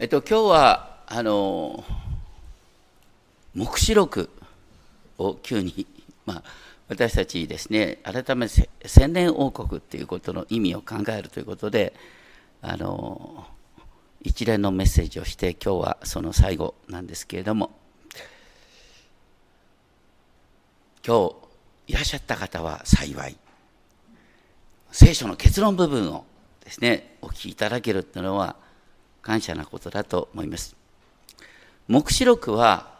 えっと、今日は、あの、黙示録を急に、まあ、私たちですね、改めて千年王国ということの意味を考えるということで、あの、一連のメッセージをして、今日はその最後なんですけれども、今日いらっしゃった方は幸い、聖書の結論部分をですね、お聞きいただけるというのは、感謝なことだと思います。黙示録は、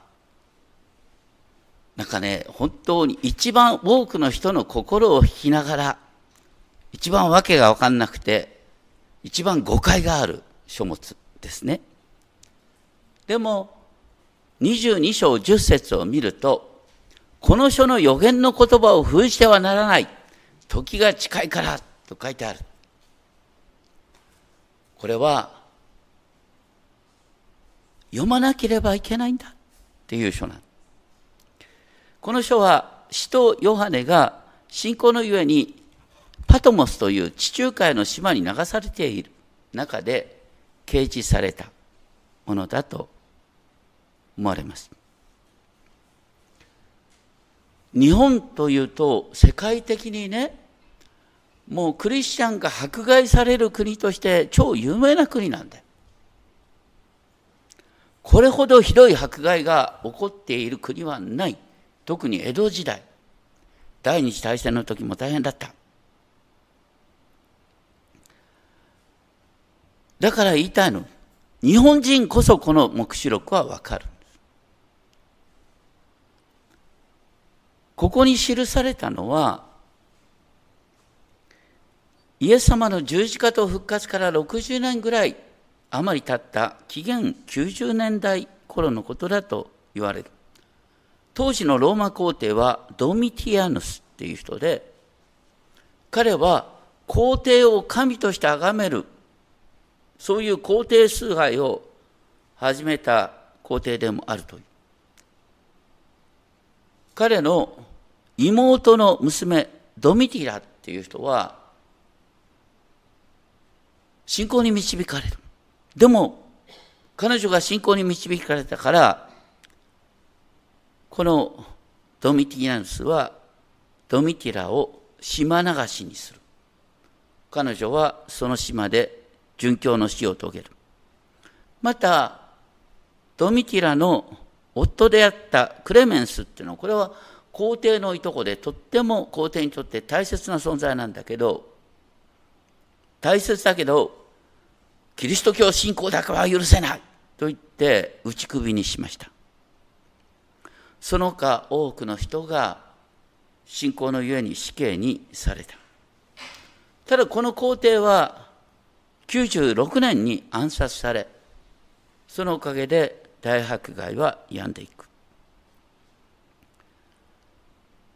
なんかね、本当に一番多くの人の心を引きながら、一番わけがわかんなくて、一番誤解がある書物ですね。でも、22章10節を見ると、この書の予言の言葉を封じてはならない。時が近いからと書いてある。これは読まなければいけないんだっていう書なんこの書は使徒ヨハネが信仰のゆえにパトモスという地中海の島に流されている中で掲示されたものだと思われます。日本というと世界的にねもうクリスチャンが迫害される国として超有名な国なんだよ。これほどひどい迫害が起こっている国はない。特に江戸時代。第二次大戦の時も大変だった。だから言いたいの。日本人こそこの黙示録はわかる。ここに記されたのは、イエス様の十字架と復活から60年ぐらい余り経った紀元90年代頃のことだと言われる。当時のローマ皇帝はドミティアヌスっていう人で、彼は皇帝を神として崇める、そういう皇帝崇拝を始めた皇帝でもあるという。彼の妹の娘、ドミティラっていう人は、信仰に導かれる。でも、彼女が信仰に導かれたから、このドミティナヌスはドミティラを島流しにする。彼女はその島で殉教の死を遂げる。また、ドミティラの夫であったクレメンスっていうのは、これは皇帝のいとこでとっても皇帝にとって大切な存在なんだけど、大切だけど、キリスト教信仰だけは許せないと言って打ち首にしました。その他多くの人が信仰のゆえに死刑にされた。ただこの皇帝は96年に暗殺され、そのおかげで大迫害は病んでいく。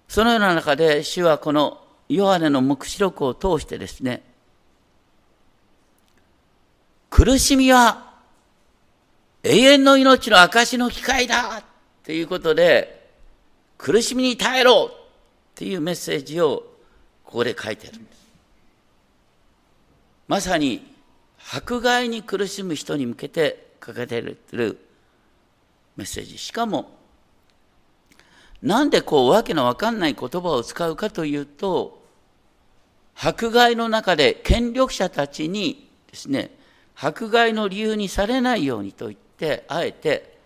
そのような中で主はこのヨハネの黙示録を通してですね、苦しみは永遠の命の証の機会だということで、苦しみに耐えろっていうメッセージをここで書いてるんです。まさに迫害に苦しむ人に向けて書かれてるメッセージ。しかも、なんでこうわけのわかんない言葉を使うかというと、迫害の中で権力者たちにですね、迫害の理由にされないようにと言って、あえて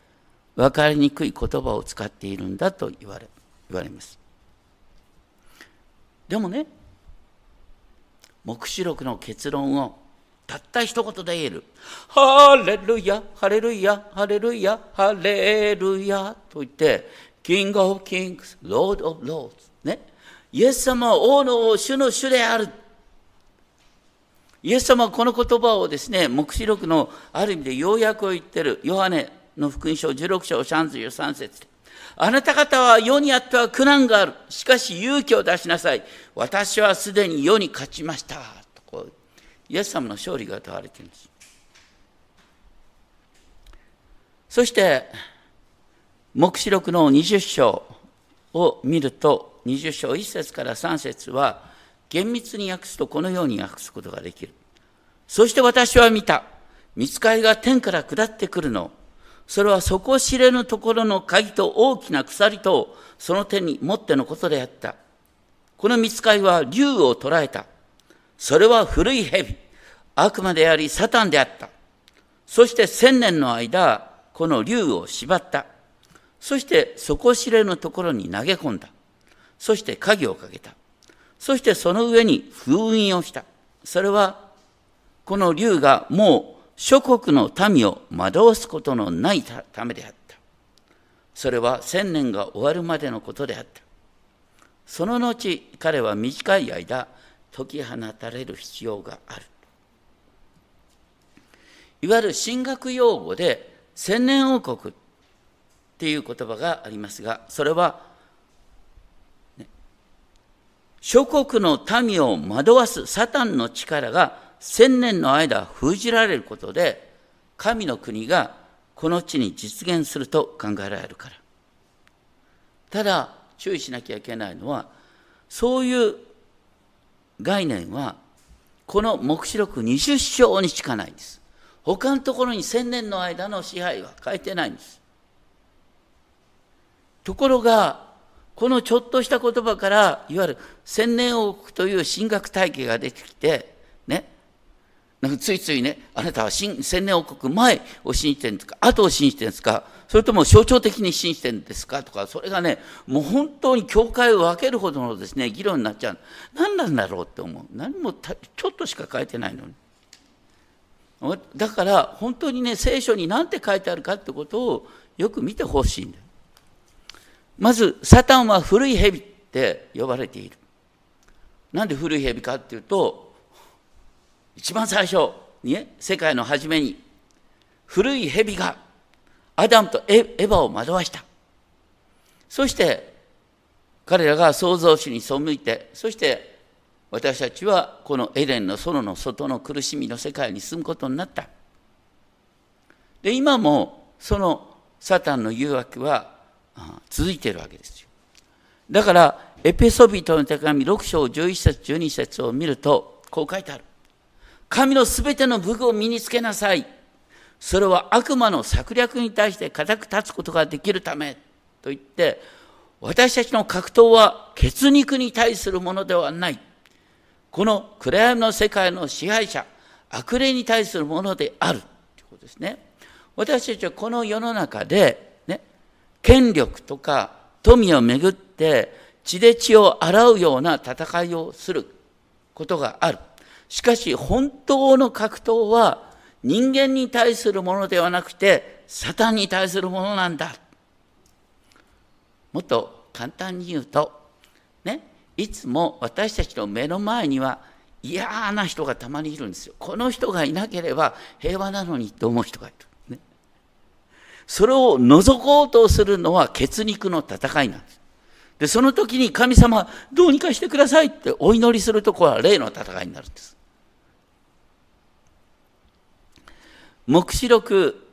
分かりにくい言葉を使っているんだと言われ言われます。でもね、黙示録の結論をたった一言で言える。ハレルヤ、ハレルヤ、ハレルヤ、ハレルヤと言って、 King of Kings、Lord of Lords。ね。イエス様は王の王、主の主である。イエス様はこの言葉をですね、黙示録のある意味で要約を言ってる、ヨハネの福音書16章33節で、あなた方は世にあっては苦難がある。しかし勇気を出しなさい。私はすでに世に勝ちました。とこうイエス様の勝利が問われているんです。そして、黙示録の20章を見ると、20章1節から3節は、厳密に訳すとこのように訳すことができる。そして私は見た。見つかりが天から下ってくるの。それは底知れぬところの鍵と大きな鎖とその手に持ってのことであった。この見つかりは竜を捕らえた。それは古い蛇、悪魔でありサタンであった。そして千年の間、この竜を縛った。そして底知れぬところに投げ込んだ。そして鍵をかけた。そしてその上に封印をした。それは、この竜がもう諸国の民を惑わすことのないためであった。それは千年が終わるまでのことであった。その後、彼は短い間、解き放たれる必要がある。いわゆる神学用語で千年王国っていう言葉がありますが、それは、諸国の民を惑わすサタンの力が千年の間封じられることで、神の国がこの地に実現すると考えられるから。ただ、注意しなきゃいけないのは、そういう概念は、この黙示録20章にしかないんです。他のところに千年の間の支配は書いてないんです。ところが、このちょっとした言葉から、いわゆる千年王国という神学体系が出てきて、ね、なんかついついね、あなたは千年王国前を信じてるんですか、後を信じてるんですか、それとも象徴的に信じてるんですかとか、それがね、もう本当に教会を分けるほどのですね、議論になっちゃう。何なんだろうって思う。何もちょっとしか書いてないのに。だから本当にね聖書に何て書いてあるかってことをよく見てほしいんだ。まずサタンは古い蛇って呼ばれている。なんで古い蛇かっていうと一番最初にね世界の初めに古い蛇がアダムとエヴァを惑わした。そして彼らが創造主に背いてそして私たちはこのエデンの園の外の苦しみの世界に住むことになった。で、今もそのサタンの誘惑は続いているわけですよ。だから、エペソビトの手紙6章11節12節を見ると、こう書いてある。神のすべての武具を身につけなさい。それは悪魔の策略に対して固く立つことができるため。と言って、私たちの格闘は血肉に対するものではない。この暗闇の世界の支配者、悪霊に対するものであるということですね。私たちはこの世の中で、権力とか富をめぐって血で血を洗うような戦いをすることがある。しかし本当の格闘は人間に対するものではなくてサタンに対するものなんだ。もっと簡単に言うと、ね、いつも私たちの目の前には嫌な人がたまにいるんですよ。この人がいなければ平和なのにと思う人がいる。それを除こうとするのは血肉の戦いなんです。で、その時に神様、どうにかしてくださいってお祈りするとこは霊の戦いになるんです。黙示録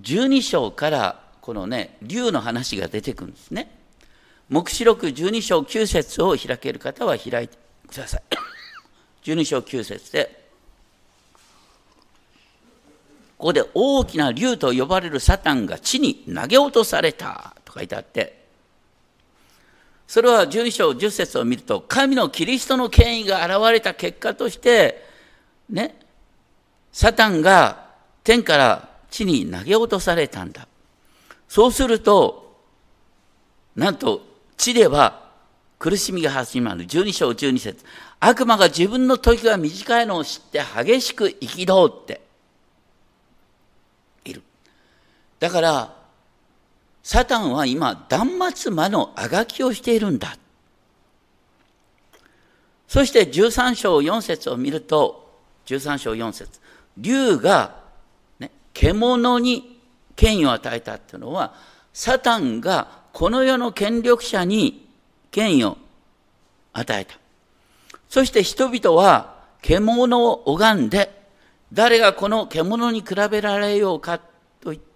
12章からこのね、竜の話が出てくるんですね。黙示録12章9節を開ける方は開いてください。12章9節で、ここで大きな竜と呼ばれるサタンが地に投げ落とされたと書いてあって、それは12章10節を見ると、神のキリストの権威が現れた結果として、ね、サタンが天から地に投げ落とされたんだ。そうすると、なんと地では苦しみが始まる。12章12節悪魔が自分の時が短いのを知って激しく憤っている。だから、サタンは今、断末魔のあがきをしているんだ。そして13章4節を見ると、13章4節竜が、ね、獣に権威を与えたっていうのは、サタンがこの世の権力者に権威を与えた。そして人々は獣を拝んで、誰がこの獣に比べられようかと言って、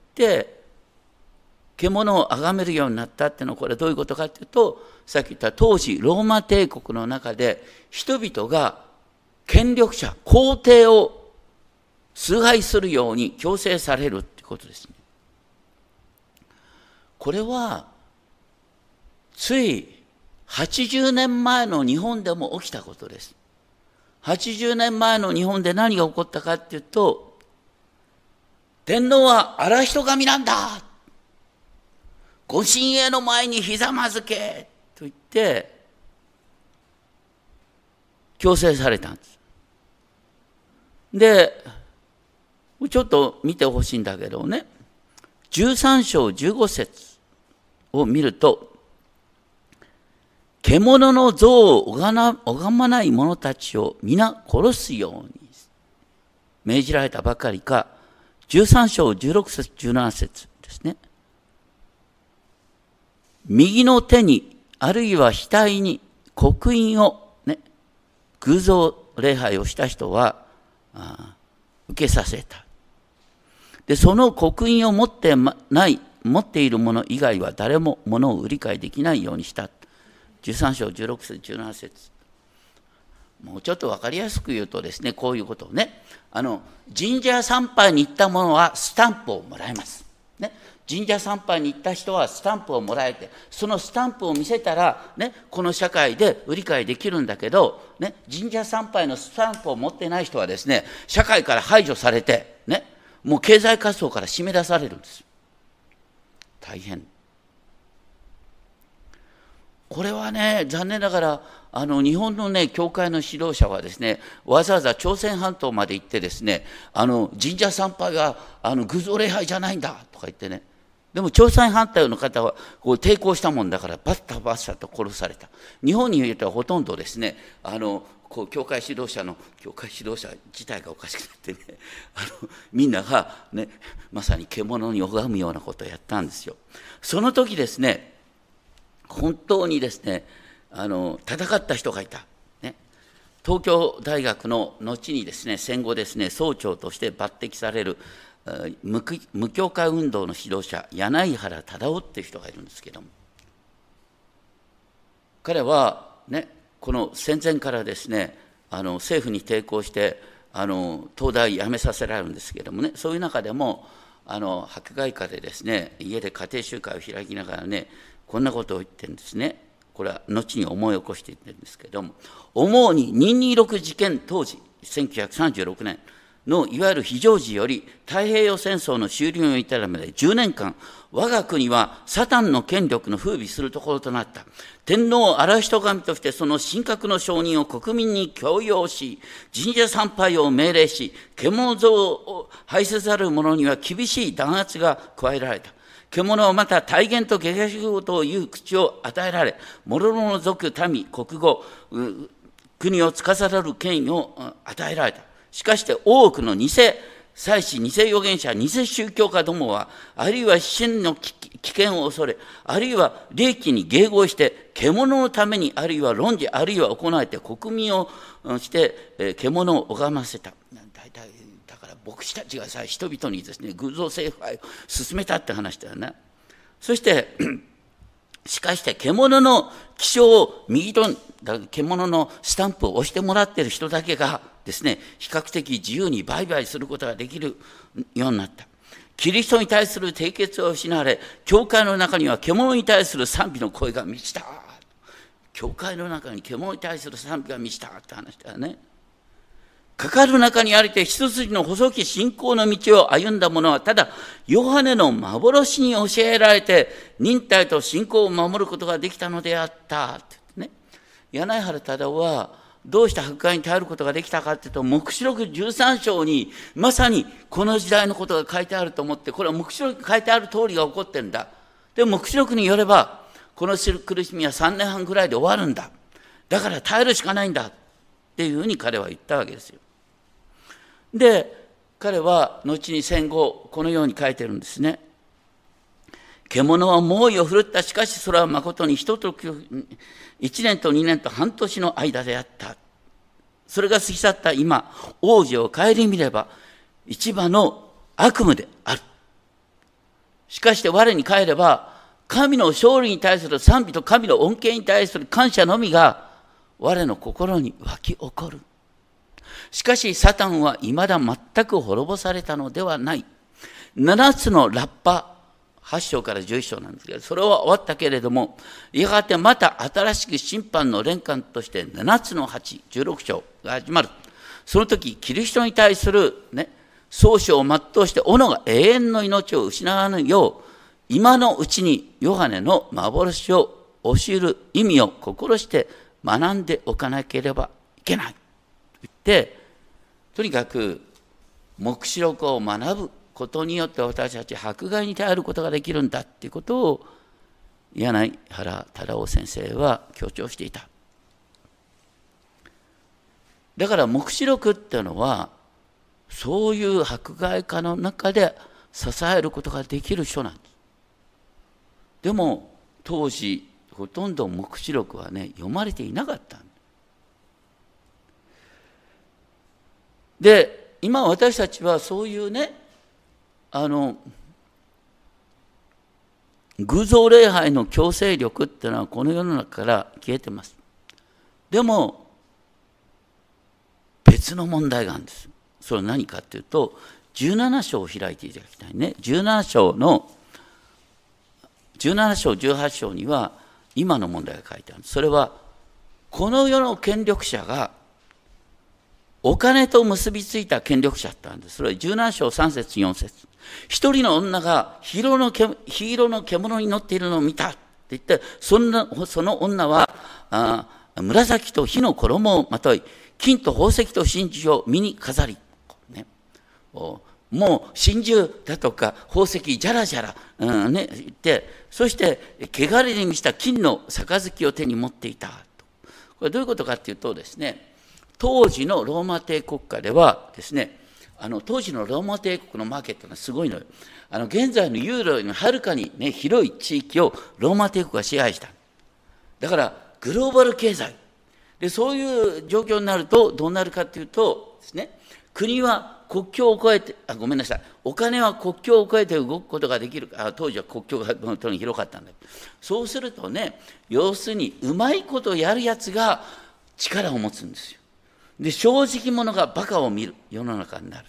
獣を崇めるようになったっていうのはこれどういうことかっていうと、さっき言った当時ローマ帝国の中で人々が権力者、皇帝を崇拝するように強制されるってことですね。これは、つい80年前の日本でも起きたことです。80年前の日本で何が起こったかっていうと、天皇は荒人神なんだ。ご神栄の前にひざまずけ。と言って、強制されたんです。で、ちょっと見てほしいんだけどね、13章15節を見ると、獣の像を拝まない者たちを皆殺すように命じられたばかりか、13章16節17節ですね。右の手に、あるいは額に刻印を、ね、偶像礼拝をした人は、受けさせた。で、その刻印を持ってない、持っている者以外は誰も物を売り買いできないようにした。13章16節17節もうちょっと分かりやすく言うとですね、こういうことをね、あの、神社参拝に行った者はスタンプをもらえます。ね、神社参拝に行った人はスタンプをもらえて、そのスタンプを見せたら、ね、この社会で売り買いできるんだけど、ね、神社参拝のスタンプを持ってない人はですね、社会から排除されて、ね、もう経済活動から締め出されるんです。大変。これはね、残念ながら、あの日本のね、教会の指導者はですね、わざわざ朝鮮半島まで行ってですね、あの神社参拝はあの偶像礼拝じゃないんだとか言ってね、でも朝鮮半島の方はこう抵抗したもんだから、バッタバッサと殺された。日本に言うとほとんどですね、あのこう教会指導者の教会指導者自体がおかしくなってねあのみんなが、ね、まさに獣に拝むようなことをやったんですよ。その時ですね本当にですねあの戦った人がいた、ね、東京大学の後にですね戦後ですね総長として抜擢される無教化運動の指導者柳原忠夫っていう人がいるんですけども。彼はねこの戦前からですねあの政府に抵抗してあの東大辞めさせられるんですけどもね。そういう中でもあの迫害下でですね家で家庭集会を開きながらねこんなことを言ってるんですね。これは後に思い起こして言ってるんですけれども、思うに226事件当時、1936年のいわゆる非常時より太平洋戦争の終了に至るまで10年間、我が国はサタンの権力の風靡するところとなった。天皇を荒人神としてその神格の承認を国民に強要し、神社参拝を命令し、獣像を廃せざる者には厳しい弾圧が加えられた。獣はまた体言と下学という口を与えられ、諸々の族民、国語、国を司る権威を与えられた。しかして多くの偽祭司、偽預言者、偽宗教家どもは、あるいは真の危険を恐れ、あるいは利益に迎合して、獣のために、あるいは論じ、あるいは行えて、国民をして、獣を拝ませた。牧師たちがさ人々にですね偶像崇拝を進めたって話だよね。そして しかして獣の気象を右と獣のスタンプを押してもらってる人だけがですね比較的自由に売買することができるようになった。キリストに対する締結を失われ教会の中には獣に対する賛美の声が満ちた。教会の中に獣に対する賛美が満ちたって話だよね。かかる中にありて一筋の細き信仰の道を歩んだ者は、ただ、ヨハネの幻に教えられて、忍耐と信仰を守ることができたのであった。ってね。柳原忠夫は、どうして迫害に耐えることができたかっていうと、黙示録13章に、まさにこの時代のことが書いてあると思って、これは黙示録に書いてある通りが起こってるんだ。でも黙示録によれば、この苦しみは3年半ぐらいで終わるんだ。だから耐えるしかないんだ。っていうふうに彼は言ったわけですよ。で彼は後に戦後このように書いてるんですね。獣は猛威を振るった。しかしそれは誠に一時、一年と二年と半年の間であった。それが過ぎ去った今、王子を顧みれば、一番の悪夢である。しかして我に帰れば、神の勝利に対する賛美と神の恩恵に対する感謝のみが、我の心に湧き起こる。しかし、サタンは未だ全く滅ぼされたのではない。7つのラッパ、8章から11章なんですけど、それは終わったけれども、やがてまた新しく審判の連関として7つの8、16章が始まる。その時、キリストに対するね、創始を全うして、斧が永遠の命を失わぬよう、今のうちにヨハネの幻を教える意味を心して学んでおかなければいけない。言って、とにかく黙示録を学ぶことによって私たち迫害に耐えることができるんだっていうことを柳原忠夫先生は強調していた。だから黙示録っていうのはそういう迫害家の中で支えることができる書なんです。でも当時ほとんど黙示録はね読まれていなかったんで今私たちはそういうねあの偶像礼拝の強制力っていうのはこの世の中から消えてます。でも別の問題があるんです。それは何かっていうと17章を開いていただきたいね。17章の17章18章には今の問題が書いてある。それはこの世の権力者がお金と結びついた権力者だったんです。それは17章3節4節。一人の女が黄色の黄色の獣に乗っているのを見たって言ってそんなその女はあ紫と火の衣をまとい金と宝石と真珠を身に飾り、ね、もう真珠だとか宝石じゃらじゃら、うんね、言ってそして汚れに満ちた金の杯を手に持っていたこれどういうことかっていうとですね当時のローマ帝国家ではですねあの当時のローマ帝国のマーケットがすごいのよ。あの現在のユーロよりもはるかに、ね、広い地域をローマ帝国が支配した。だからグローバル経済。でそういう状況になるとどうなるかっていうとですね国は国境を越えてあごめんなさい。お金は国境を越えて動くことができる。あ当時は国境が本当に広かったんだ。けどそうするとね要するにうまいことやるやつが力を持つんですよ。で正直者がバカを見る。世の中になる。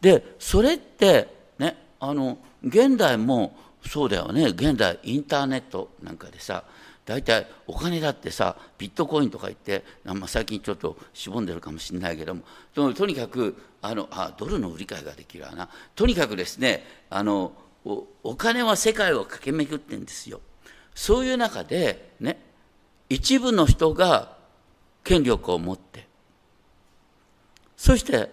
でそれってねあの現代もそうだよね。現代インターネットなんかでさ大体お金だってさビットコインとか言って、まあ、最近ちょっとしぼんでるかもしれないけどもとにかくあのあドルの売り買いができるわな。とにかくですねあのお金は世界を駆け巡ってんですよ。そういう中でね一部の人が権力を持って。そして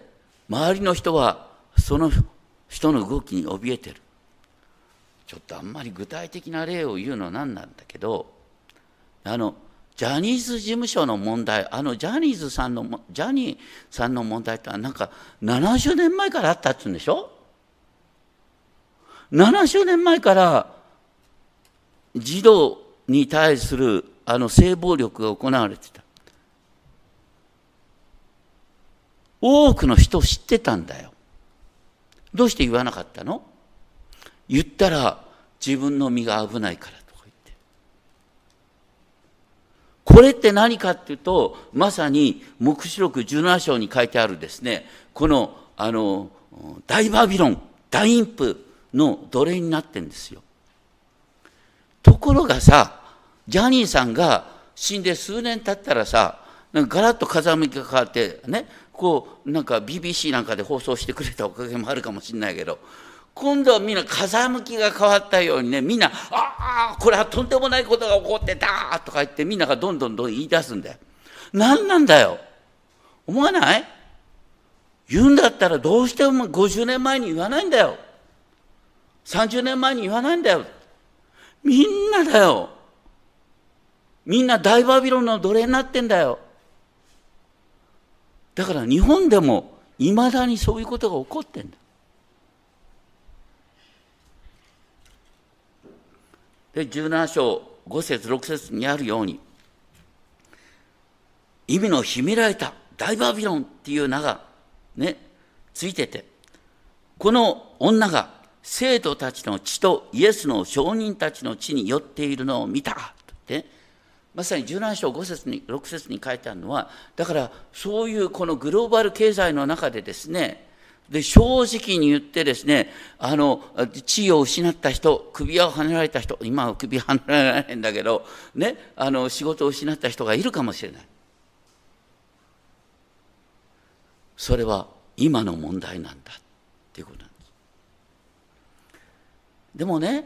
周りの人はその人の動きに怯えてる。ちょっとあんまり具体的な例を言うのは何なんだけどあのジャニーズ事務所の問題あのジャニーズさんのジャニーさんの問題ってなんか70年前からあったっつうんでしょ？70年前から児童に対するあの性暴力が行われてた。多くの人知ってたんだよ。どうして言わなかったの？言ったら自分の身が危ないからとか言って。これって何かっていうと、まさに黙示録17章に書いてあるですね、この、あの、大バビロン、大インプの奴隷になってんですよ。ところがさ、ジャニーさんが死んで数年経ったらさ、なんかガラッと風向きが変わって、ね、こう、なんか BBC なんかで放送してくれたおかげもあるかもしれないけど、今度はみんな風向きが変わったようにねみんな「ああこれはとんでもないことが起こってた」とか言ってみんながどんどんどん言い出すんだよ。何なんだよ思わない？言うんだったらどうしても50年前に言わないんだよ。30年前に言わないんだよ。みんなだよ。みんな大バビロンの奴隷になってんだよ。だから日本でもいまだにそういうことが起こってんだ。で17章5節6節にあるように意味の秘められた大バビロンっていう名がねついててこの女が生徒たちの血とイエスの証人たちの血によっているのを見たってまさに17章5節に6節に書いてあるのはだからそういうこのグローバル経済の中でですねで正直に言ってですねあの地位を失った人首輪をはねられた人今は首はねられないんだけど、ね、あの仕事を失った人がいるかもしれない。それは今の問題なんだっていうことなんです。でもね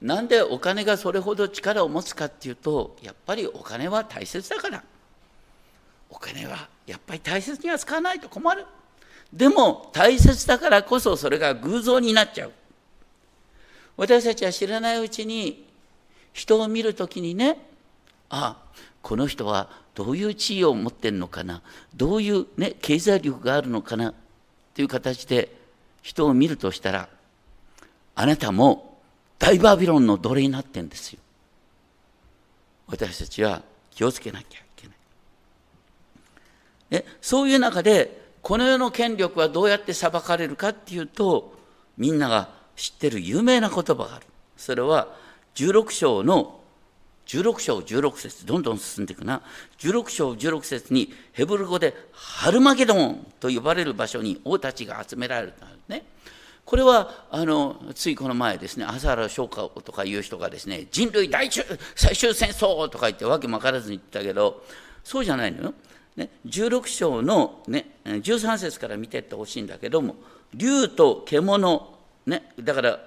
なんでお金がそれほど力を持つかっていうとやっぱりお金は大切だから。お金はやっぱり大切には使わないと困る。でも大切だからこそそれが偶像になっちゃう。私たちは知らないうちに人を見るときにねあこの人はどういう地位を持ってるのかな。どういう、ね、経済力があるのかな。っていう形で人を見るとしたらあなたも大バビロンの奴隷になってんですよ。私たちは気をつけなきゃいけない。そういう中でこの世の権力はどうやって裁かれるかっていうとみんなが知ってる有名な言葉がある。それは16章の16章16節どんどん進んでいくな16章16節にヘブル語でハルマゲドンと呼ばれる場所に王たちが集められるねこれはあのついこの前ですね朝原翔子とかいう人がですね人類大中最終戦争とか言ってわけも分からずに言ったけどそうじゃないのよ。ね、16章の、ね、13節から見てってほしいんだけども竜と獣、ね、だから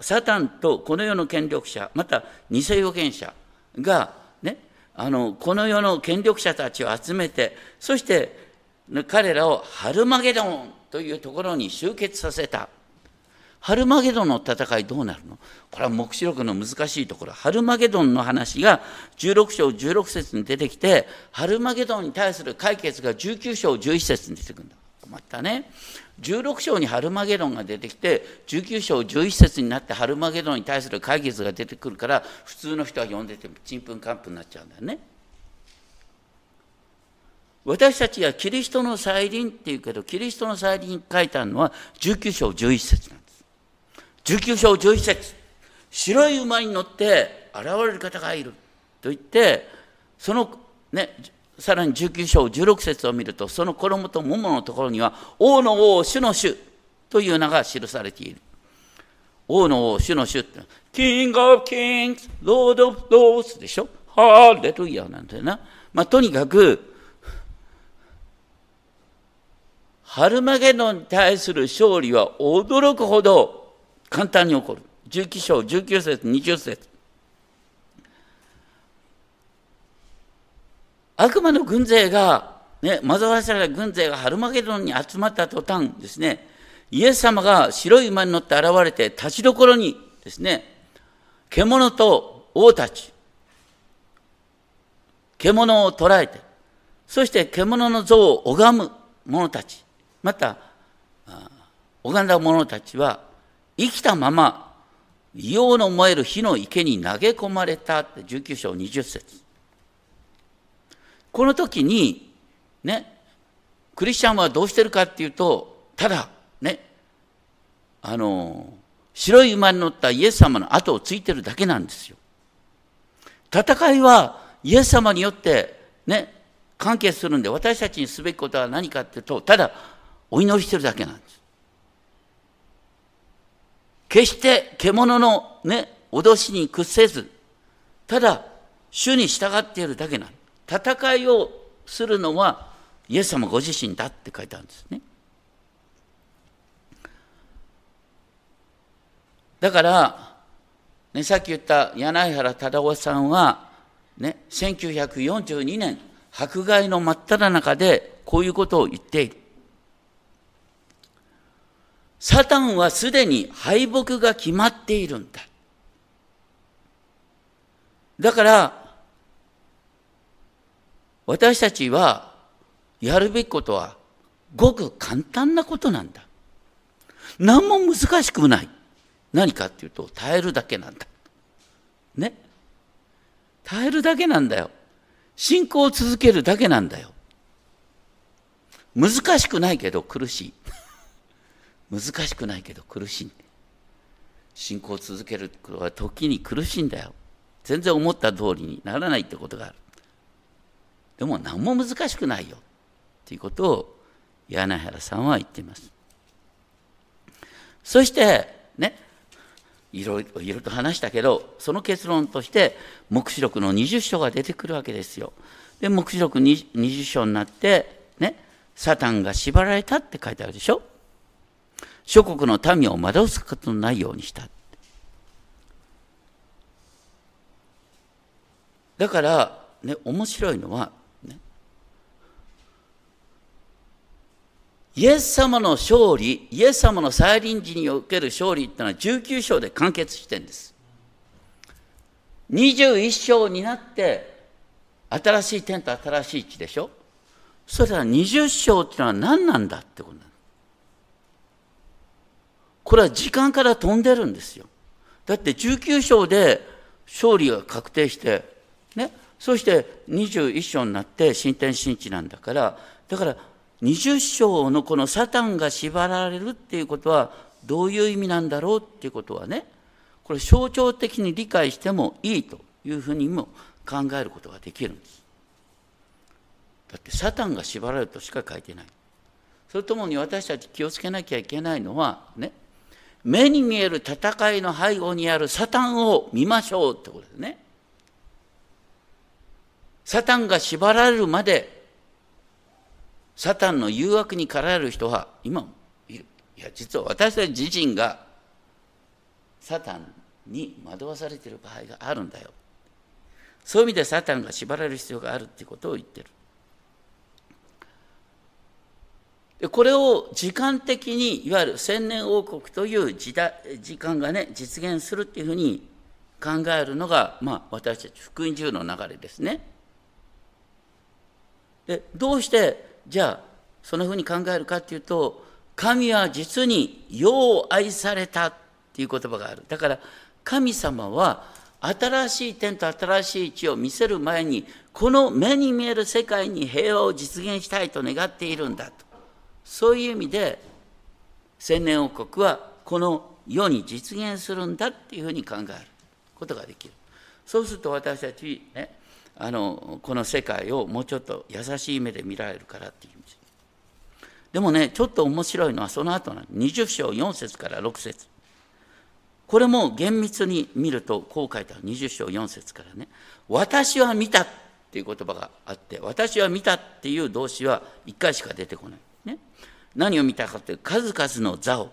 サタンとこの世の権力者また偽預言者が、ね、あのこの世の権力者たちを集めてそして彼らをハルマゲドンというところに集結させたハルマゲドンの戦いどうなるの？これは黙示録の難しいところ。ハルマゲドンの話が16章16節に出てきて、ハルマゲドンに対する解決が19章11節に出てくるんだ。困ったね。16章にハルマゲドンが出てきて、19章11節になってハルマゲドンに対する解決が出てくるから、普通の人は読んでてもちんぷんかんぷんになっちゃうんだよね。私たちはキリストの再臨っていうけど、キリストの再臨に書いてあるのは19章11節なんです。19章11節。白い馬に乗って現れる方がいると言ってそのねさらに19章16節を見るとその衣と桃のところには王の王主の主という名が記されている。王の王主の主って King of Kings Lord of Lords でしょ？ハレルヤなんだよな。まあとにかくハルマゲドンに対する勝利は驚くほど簡単に起こる。19章、19節、20節。悪魔の軍勢が、ね、惑わされた軍勢がハルマゲドンに集まった途端ですね、イエス様が白い馬に乗って現れて、立ちどころにですね、獣と王たち、獣を捕らえて、そして獣の像を拝む者たち、また、拝んだ者たちは、生きたまま硫黄の燃える火の池に投げ込まれたって19章20節。この時にねクリスチャンはどうしてるかっていうとただねあの白い馬に乗ったイエス様の後をついてるだけなんですよ。戦いはイエス様によってね関係するんで私たちにすべきことは何かっていうとただお祈りしてるだけなんです。決して獣のね、脅しに屈せず、ただ、主に従っているだけなの。戦いをするのは、イエス様ご自身だって書いてあるんですね。だから、ね、さっき言った柳原忠夫さんは、ね、1942年、迫害の真っ只中でこういうことを言っている。サタンはすでに敗北が決まっているんだ。だから、私たちはやるべきことはごく簡単なことなんだ。何も難しくない。何かっていうと、耐えるだけなんだ。ね。耐えるだけなんだよ。信仰を続けるだけなんだよ。難しくないけど苦しい。難しくないけど苦しい信仰を続けることは時に苦しいんだよ全然思った通りにならないってことがある。でも何も難しくないよっていうことを柳原さんは言っています。そしてねいろいろと話したけどその結論として黙示録の20章が出てくるわけですよ。で黙示録20章になってねサタンが縛られたって書いてあるでしょ諸国の民を惑わすことのないようにした。だから、ね、面白いのは、ね、イエス様の勝利、イエス様の再臨時における勝利っていうのは19章で完結してるんです。21章になって、新しい天と新しい地でしょ？それは20章っていうのは何なんだってことなの。これは時間から飛んでるんですよ。だって19章で勝利が確定して、ね、そして21章になって新天新地なんだから、だから20章のこのサタンが縛られるっていうことはどういう意味なんだろうっていうことはね、これ象徴的に理解してもいいというふうにも考えることができるんです。だってサタンが縛られるとしか書いてない。それともに私たち気をつけなきゃいけないのはね、目に見える戦いの背後にあるサタンを見ましょうってことですね。サタンが縛られるまで、サタンの誘惑に駆られる人は今もいる。いや、実は私たち自身がサタンに惑わされている場合があるんだよ。そういう意味でサタンが縛られる必要があるってことを言ってる。でこれを時間的にいわゆる千年王国という時代時間がね実現するっていうふうに考えるのが、まあ、私たち福音中の流れですね。でどうしてじゃあそんなふうに考えるかっていうと神は実によう愛されたっていう言葉があるだから神様は新しい天と新しい地を見せる前にこの目に見える世界に平和を実現したいと願っているんだとそういう意味で千年王国はこの世に実現するんだっていうふうに考えることができる。そうすると私たちねあのこの世界をもうちょっと優しい目で見られるからっていう意味ででもねちょっと面白いのはその後の20章4節から6節。これも厳密に見るとこう書いてある。20章4節からね。私は見たっていう言葉があって私は見たっていう動詞は1回しか出てこない、ね、何を見たかという数々の座を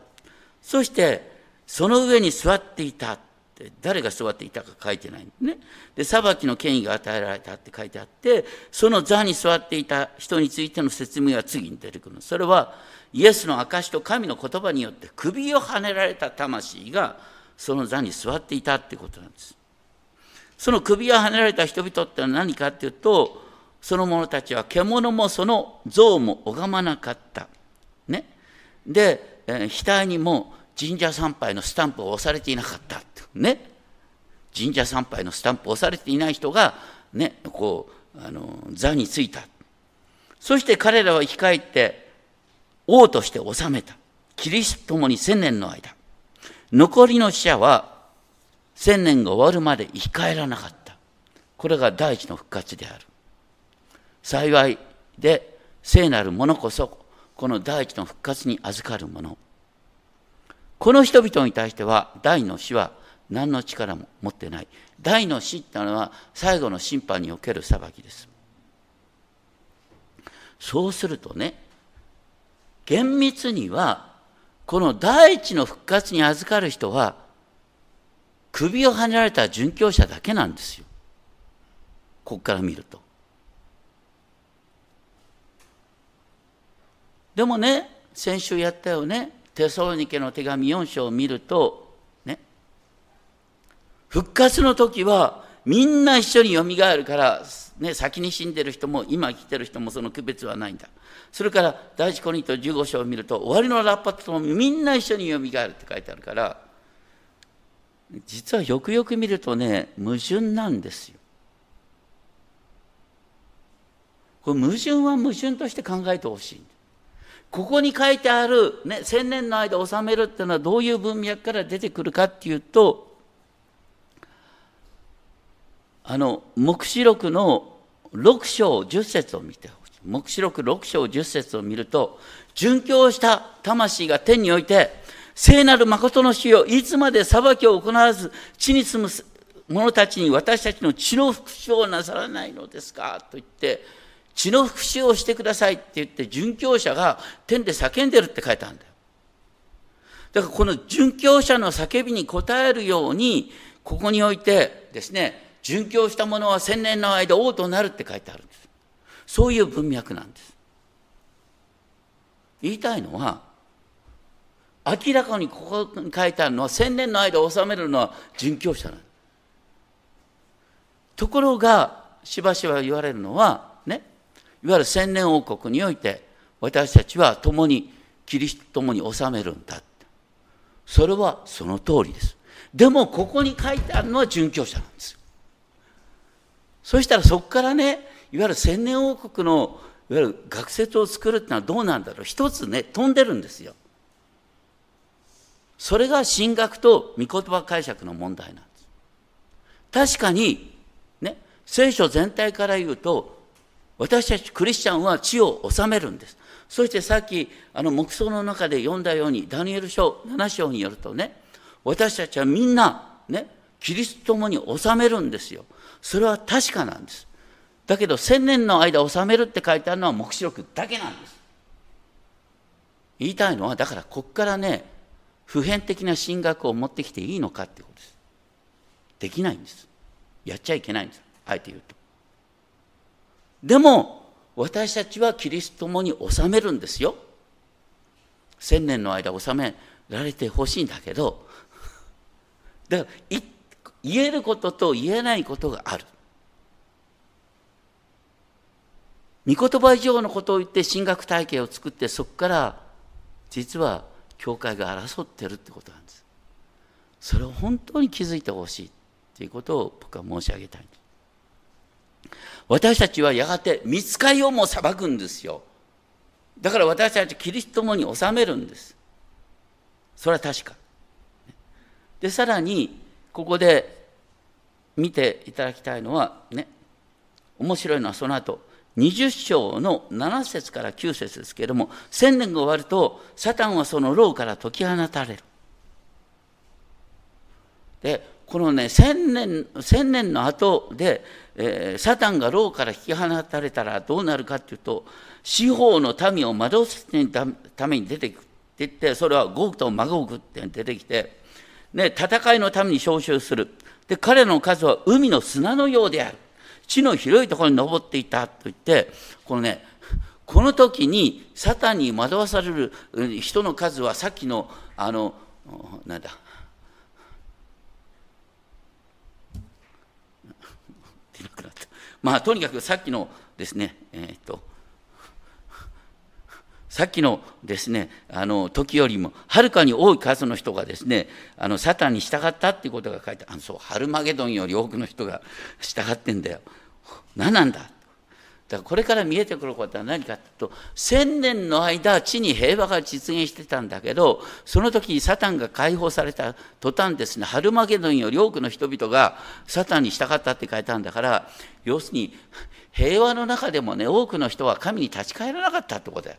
そしてその上に座っていたって誰が座っていたか書いてないね。で、裁きの権威が与えられたって書いてあって、その座に座っていた人についての説明が次に出てくる。それは、イエスの証と神の言葉によって首をはねられた魂がその座に座っていたってことなんです。その首をはねられた人々ってのは何かっていうと、その者たちは獣もその像も拝まなかった。ね。で、えー、額にも神社参拝のスタンプを押されていなかった。ね。神社参拝のスタンプを押されていない人が、ね、こう、あの、座についた。そして彼らは生き返って、王として治めた。キリストともに千年の間。残りの死者は、千年が終わるまで生き返らなかった。これが第一の復活である。幸いで、聖なる者こそ、この第一の復活に預かる者。この人々に対しては第の死は何の力も持ってない。第の死ってのは最後の審判における裁きです。そうするとね厳密にはこの第一の復活に預かる人は首をはねられた殉教者だけなんですよ。ここから見ると。でもね先週やったよねテソロニケの手紙4章を見ると、ね、復活の時はみんな一緒によみがえるから、ね、先に死んでる人も今生きてる人もその区別はないんだ。それから第一コリント15章を見ると終わりのラッパともみんな一緒によみがえるって書いてあるから実はよくよく見るとね矛盾なんですよ。これ矛盾は矛盾として考えてほしい。ここに書いてある、ね、千年の間治めるっていうのはどういう文脈から出てくるかっていうとあの黙示録の6章10節を見てほしい。黙示録6章10節を見ると殉教した魂が天において聖なる誠の死をいつまで裁きを行わず地に住む者たちに私たちの血の復讐をなさらないのですか？と言って血の復讐をしてくださいって言って殉教者が天で叫んでるって書いてあるんだよ。だからこの殉教者の叫びに応えるようにここにおいてですね殉教した者は千年の間王となるって書いてあるんです。そういう文脈なんです。言いたいのは明らかにここに書いてあるのは千年の間を治めるのは殉教者なんです。ところがしばしば言われるのはいわゆる千年王国において私たちは共にキリスト共に治めるんだ。それはその通りです。でもここに書いてあるのは殉教者なんです。そしたらそこからねいわゆる千年王国のいわゆる学説を作るってのはどうなんだろう。一つね飛んでるんですよ。それが神学と御言葉解釈の問題なんです。確かにね聖書全体から言うと私たちクリスチャンは地を治めるんです。そしてさっきあの黙想の中で読んだようにダニエル書7章によるとね私たちはみんなねキリストともに治めるんですよ。それは確かなんです。だけど千年の間治めるって書いてあるのは黙示録だけなんです。言いたいのはだからこっからね普遍的な神学を持ってきていいのかってことです。できないんです。やっちゃいけないんです。あえて言うと。でも、私たちはキリストもに治めるんですよ。千年の間治められてほしいんだけど、だから言えることと言えないことがある。御言葉以上のことを言って神学体系を作ってそこから実は教会が争ってるってことなんです。それを本当に気づいてほしいということを僕は申し上げたいんです。私たちはやがて見つかりをも裁くんですよ。だから私たちキリストもに治めるんです。それは確か。で、さらに、ここで見ていただきたいのは、ね、面白いのはその後、20章の7節から9節ですけれども、千年が終わると、サタンはその牢から解き放たれる。で、このね、千年、千年の後で、えー、サタンが牢から引き放たれたらどうなるかっていうと、司法の民を惑わせるために出てくって言って、それはゴークとマゴークって出てきて、ね、戦いのために召集する。で、彼の数は海の砂のようである。地の広いところに登っていたと言って、このね、この時にサタンに惑わされる人の数はさっきの、あの、なんだ、まあとにかくさっきのですね、えー、っとさっきのですね、あの時よりもはるかに多い数の人がですね、あのサタンに従ったっていうことが書いてある、そう、ハルマゲドンより多くの人が従ってんだよ。何なんだだからこれから見えてくることは何かというと千年の間地に平和が実現してたんだけどその時にサタンが解放された途端ですねハルマゲドンより多くの人々がサタンに従ったって書いてあるんだから要するに平和の中でもね多くの人は神に立ち返らなかったってことだよ。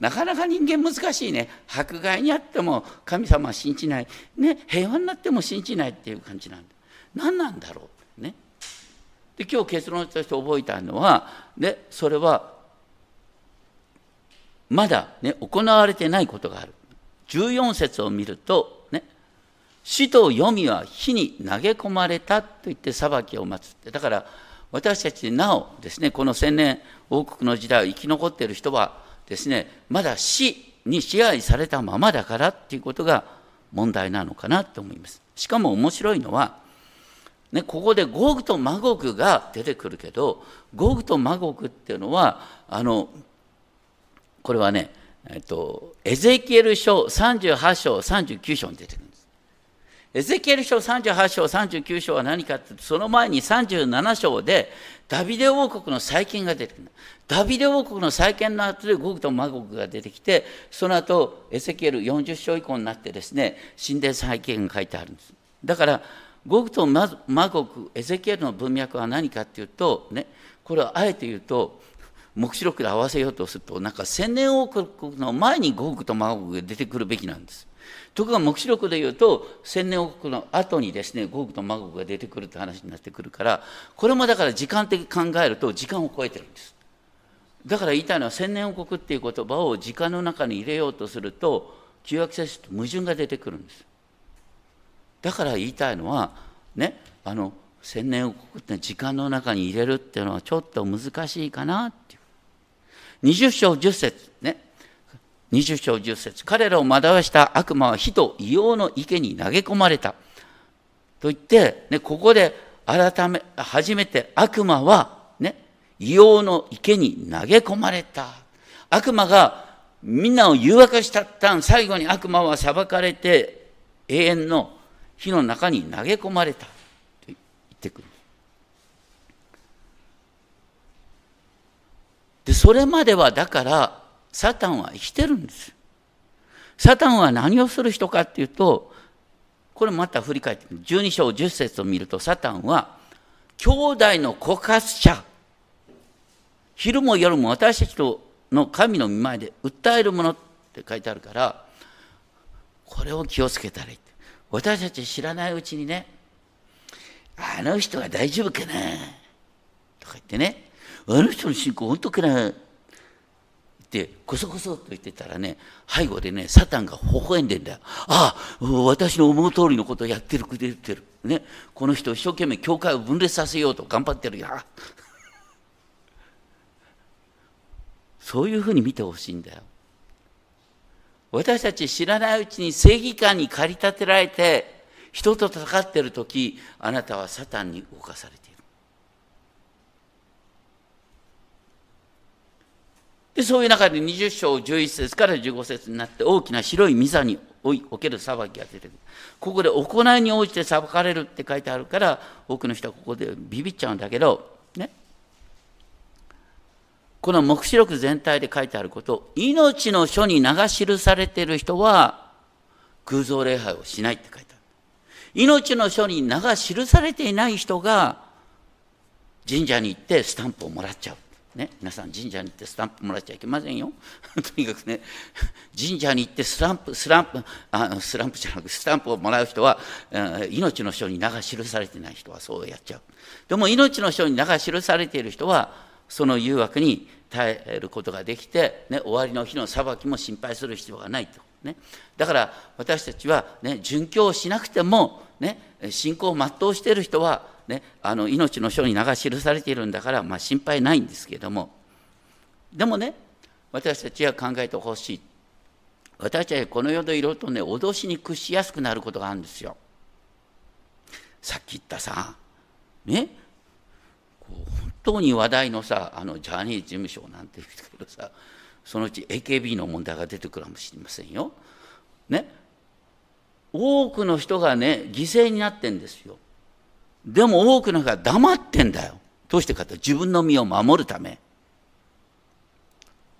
なかなか人間難しいね。迫害にあっても神様は信じない、ね、平和になっても信じないっていう感じなんだ。何なんだろうね。で今日結論として覚えたのは、ね、それはまだ、ね、行われてないことがある。14節を見ると、ね、死と読みは火に投げ込まれたと言って裁きを待つって。だから私たちなおですね、この千年王国の時代を生き残っている人はですね、まだ死に支配されたままだからっていうことが問題なのかなと思います。しかも面白いのは、ね、ここでゴグとマゴグが出てくるけどゴグとマゴグっていうのはあのこれはね、えっと、エゼキエル書38章39章に出てくるんです。エゼキエル書38章39章は何かってその前に37章でダビデ王国の再建が出てくる。ダビデ王国の再建の後でゴグとマゴグが出てきてその後エゼキエル40章以降になってですね神殿再建が書いてあるんです。だからゴグとマゴグエゼキエルの文脈は何かっていうとねこれはあえて言うと黙示録で合わせようとするとなんか千年王国の前にゴグとマゴグが出てくるべきなんです。ところが黙示録で言うと千年王国の後にですねゴグとマゴグが出てくるって話になってくるからこれもだから時間的に考えると時間を超えてるんです。だから言いたいのは千年王国っていう言葉を時間の中に入れようとすると旧約聖書と矛盾が出てくるんです。だから言いたいのはねあの千年王国って時間の中に入れるっていうのはちょっと難しいかなっていう。20章10節ね。20章10節。彼らを惑わした悪魔は火と硫黄の池に投げ込まれた。と言って、ね、ここで改め初めて悪魔はね硫黄の池に投げ込まれた。悪魔がみんなを誘惑したったん最後に悪魔は裁かれて永遠の火の中に投げ込まれたと言ってくる。でそれまではだからサタンは生きてるんです。サタンは何をする人かっていうとこれまた振り返ってみる12章10節を見るとサタンは兄弟の告発者昼も夜も私たちとの神の御前で訴えるものって書いてあるからこれを気をつけたらいい私たち知らないうちにね、あの人は大丈夫かな？とか言ってね、あの人の信仰本当かな？ってこそこそと言ってたらね背後でねサタンが微笑んでんだよ。ああ私の思う通りのことをやってるくれてる。ねこの人一生懸命教会を分裂させようと頑張ってるよ。そういうふうに見てほしいんだよ。私たち知らないうちに正義感に駆り立てられて人と戦っている時あなたはサタンに動かされている。でそういう中で20章11節から15節になって大きな白い御座における裁きが出てくる。ここで行いに応じて裁かれるって書いてあるから多くの人はここでビビっちゃうんだけどね。この黙示録全体で書いてあること、命の書に流し記されている人は偶像礼拝をしないって書いてある。命の書に流し記されていない人が神社に行ってスタンプをもらっちゃう。ね、皆さん神社に行ってスタンプもらっちゃいけませんよ。とにかくね、神社に行ってスランプ、スランプ、あスランプじゃなくスタンプをもらう人は、命の書に流し記されてない人はそうやっちゃう。でも命の書に流し記されている人は、その誘惑に耐えることができて、ね、終わりの日の裁きも心配する必要がないと。ね、だから私たちは、ね、殉教をしなくても、ね、信仰を全うしている人は、ね、あの命の書に流し記されているんだから、まあ、心配ないんですけども。でもね私たちは考えてほしい。私たちはこの世でいろいろとね脅しに屈しやすくなることがあるんですよ。さっき言ったさね。本当に話題のさあのジャニーズ事務所なんて言うけどさそのうち AKB の問題が出てくるかもしれませんよ。ね多くの人がね犠牲になってんですよ。でも多くの人が黙ってんだよ。どうしてかって自分の身を守るため。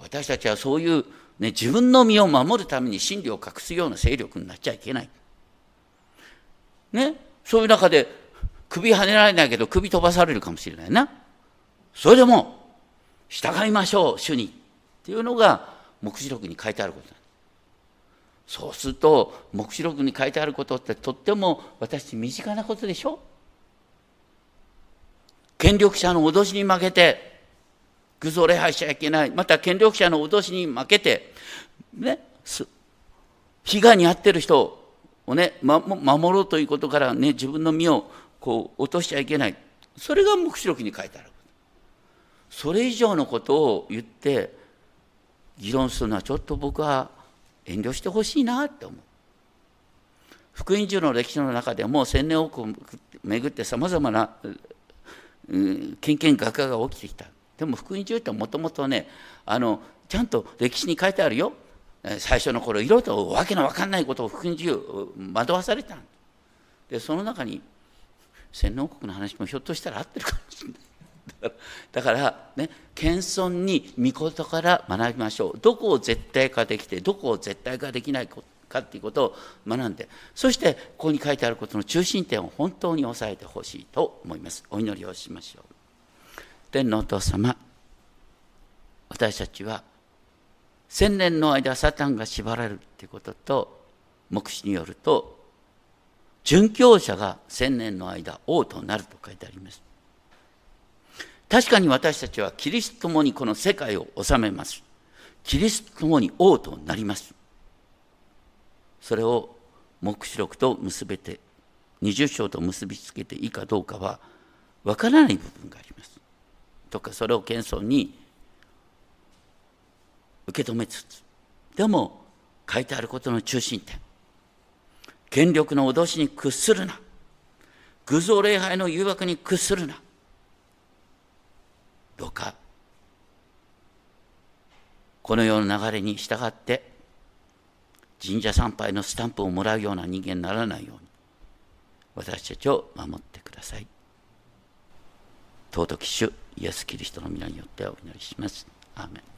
私たちはそういう、ね、自分の身を守るために真理を隠すような勢力になっちゃいけない。ね、そういう中で首跳ねられないけど首飛ばされるかもしれないな。それでも従いましょう主に。っていうのが黙示録に書いてあることそうすると黙示録に書いてあることってとっても私身近なことでしょ？権力者の脅しに負けて偶像礼拝しちゃいけない。また権力者の脅しに負けてね被害に遭ってる人をね、ま、守ろうということからね自分の身をこう落としちゃいけない。それが黙示録に書いてある。それ以上のことを言って議論するのはちょっと僕は遠慮してほしいなって思う。福音中の歴史の中でも千年奥を巡ってさまざまなけんけんがかが起きてきた。でも福音中ってもともとねあのちゃんと歴史に書いてあるよ。最初の頃いろいろとわけのわかんないことを福音中惑わされたでその中に洗脳国の話もひょっとしたら合ってるかもしれない。だからね謙遜に御事から学びましょう。どこを絶対化できてどこを絶対化できないかっていうことを学んでそしてここに書いてあることの中心点を本当に押さえてほしいと思います。お祈りをしましょう。天皇お父様私たちは千年の間サタンが縛られるっていうことと目視によると殉教者が千年の間王となると書いてあります。確かに私たちはキリストともにこの世界を治めます。キリストともに王となります。それを黙示録と結べて二十章と結びつけていいかどうかはわからない部分があります。とかそれを謙遜に受け止めつつでも書いてあることの中心点。権力の脅しに屈するな。偶像礼拝の誘惑に屈するな。どうか。この世の流れに従って神社参拝のスタンプをもらうような人間にならないように私たちを守ってください。尊き主イエス・キリストの皆によってお祈りします。アーメン。